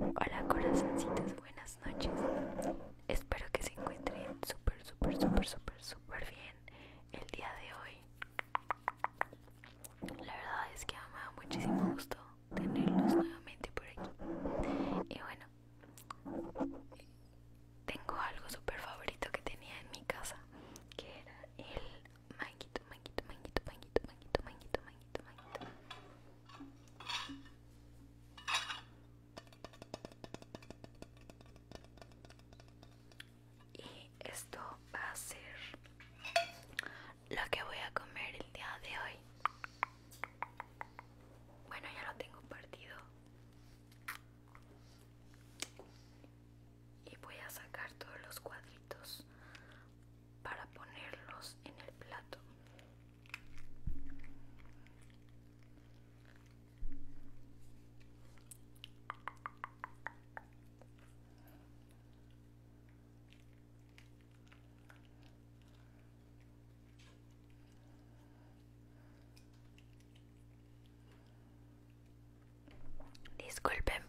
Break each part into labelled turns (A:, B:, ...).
A: Voilà. Disculpen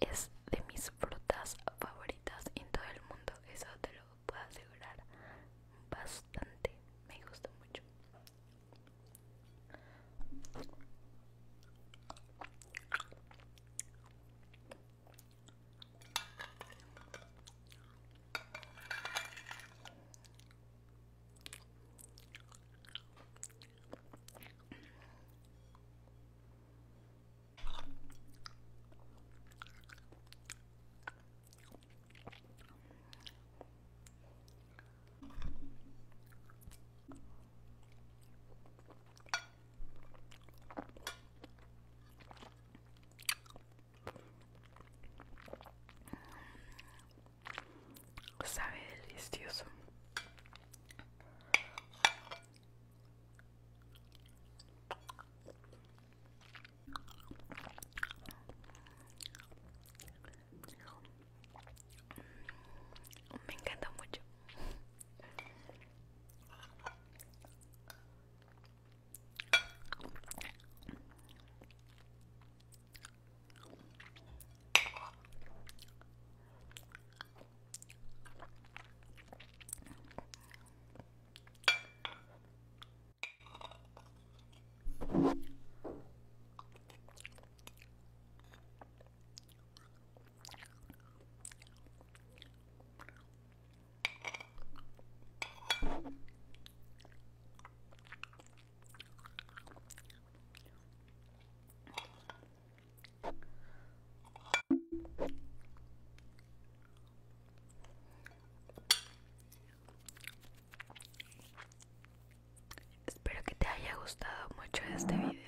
A: Es gustado mucho este video.